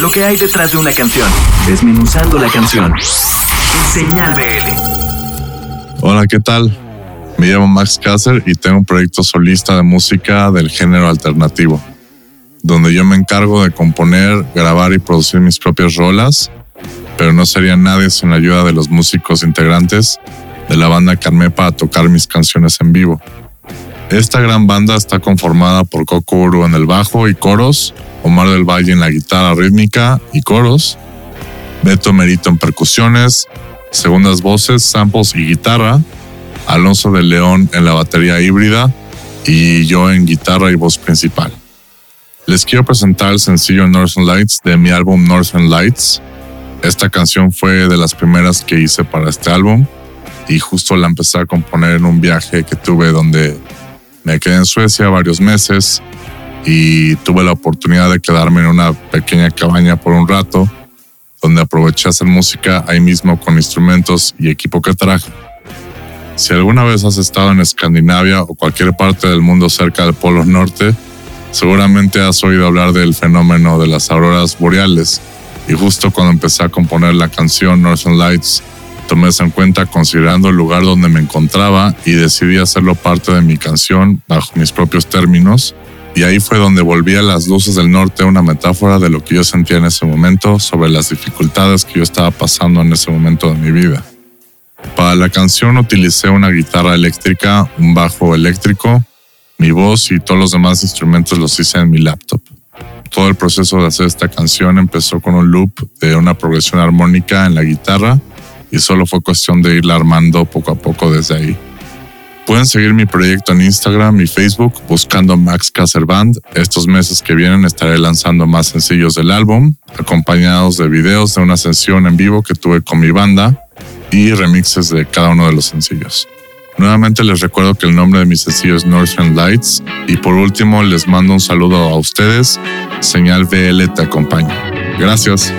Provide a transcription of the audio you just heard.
Lo que hay detrás de una canción. Desmenuzando la canción. Señal BL. Hola, ¿qué tal? Me llamo Max Kasser y tengo un proyecto solista de música del género alternativo, donde yo me encargo de componer, grabar y producir mis propias rolas, pero no sería nadie sin la ayuda de los músicos integrantes de la banda Carme para tocar mis canciones en vivo. Esta gran banda está conformada por Coco Uru en el bajo y coros, Omar del Valle en la guitarra rítmica y coros, Beto Merito en percusiones, segundas voces, samples y guitarra, Alonso de León en la batería híbrida y yo en guitarra y voz principal. Les quiero presentar el sencillo Northern Lights de mi álbum Northern Lights. Esta canción fue de las primeras que hice para este álbum y justo la empecé a componer en un viaje que tuve donde me quedé en Suecia varios meses y tuve la oportunidad de quedarme en una pequeña cabaña por un rato donde aproveché hacer música ahí mismo con instrumentos y equipo que traje. Si alguna vez has estado en Escandinavia o cualquier parte del mundo cerca del Polo Norte, seguramente has oído hablar del fenómeno de las auroras boreales. Y justo cuando empecé a componer la canción Northern Lights, tomé eso en cuenta considerando el lugar donde me encontraba y decidí hacerlo parte de mi canción bajo mis propios términos. Y ahí fue donde volví a las luces del norte una metáfora de lo que yo sentía en ese momento sobre las dificultades que yo estaba pasando en ese momento de mi vida. Para la canción utilicé una guitarra eléctrica, un bajo eléctrico, mi voz y todos los demás instrumentos los hice en mi laptop. Todo el proceso de hacer esta canción empezó con un loop de una progresión armónica en la guitarra y solo fue cuestión de irla armando poco a poco desde ahí. Pueden seguir mi proyecto en Instagram y Facebook buscando Max Caser Band. Estos meses que vienen estaré lanzando más sencillos del álbum, acompañados de videos de una sesión en vivo que tuve con mi banda y remixes de cada uno de los sencillos. Nuevamente les recuerdo que el nombre de mi sencillo es Northern Lights y por último les mando un saludo a ustedes. Señal BL te acompaña. Gracias.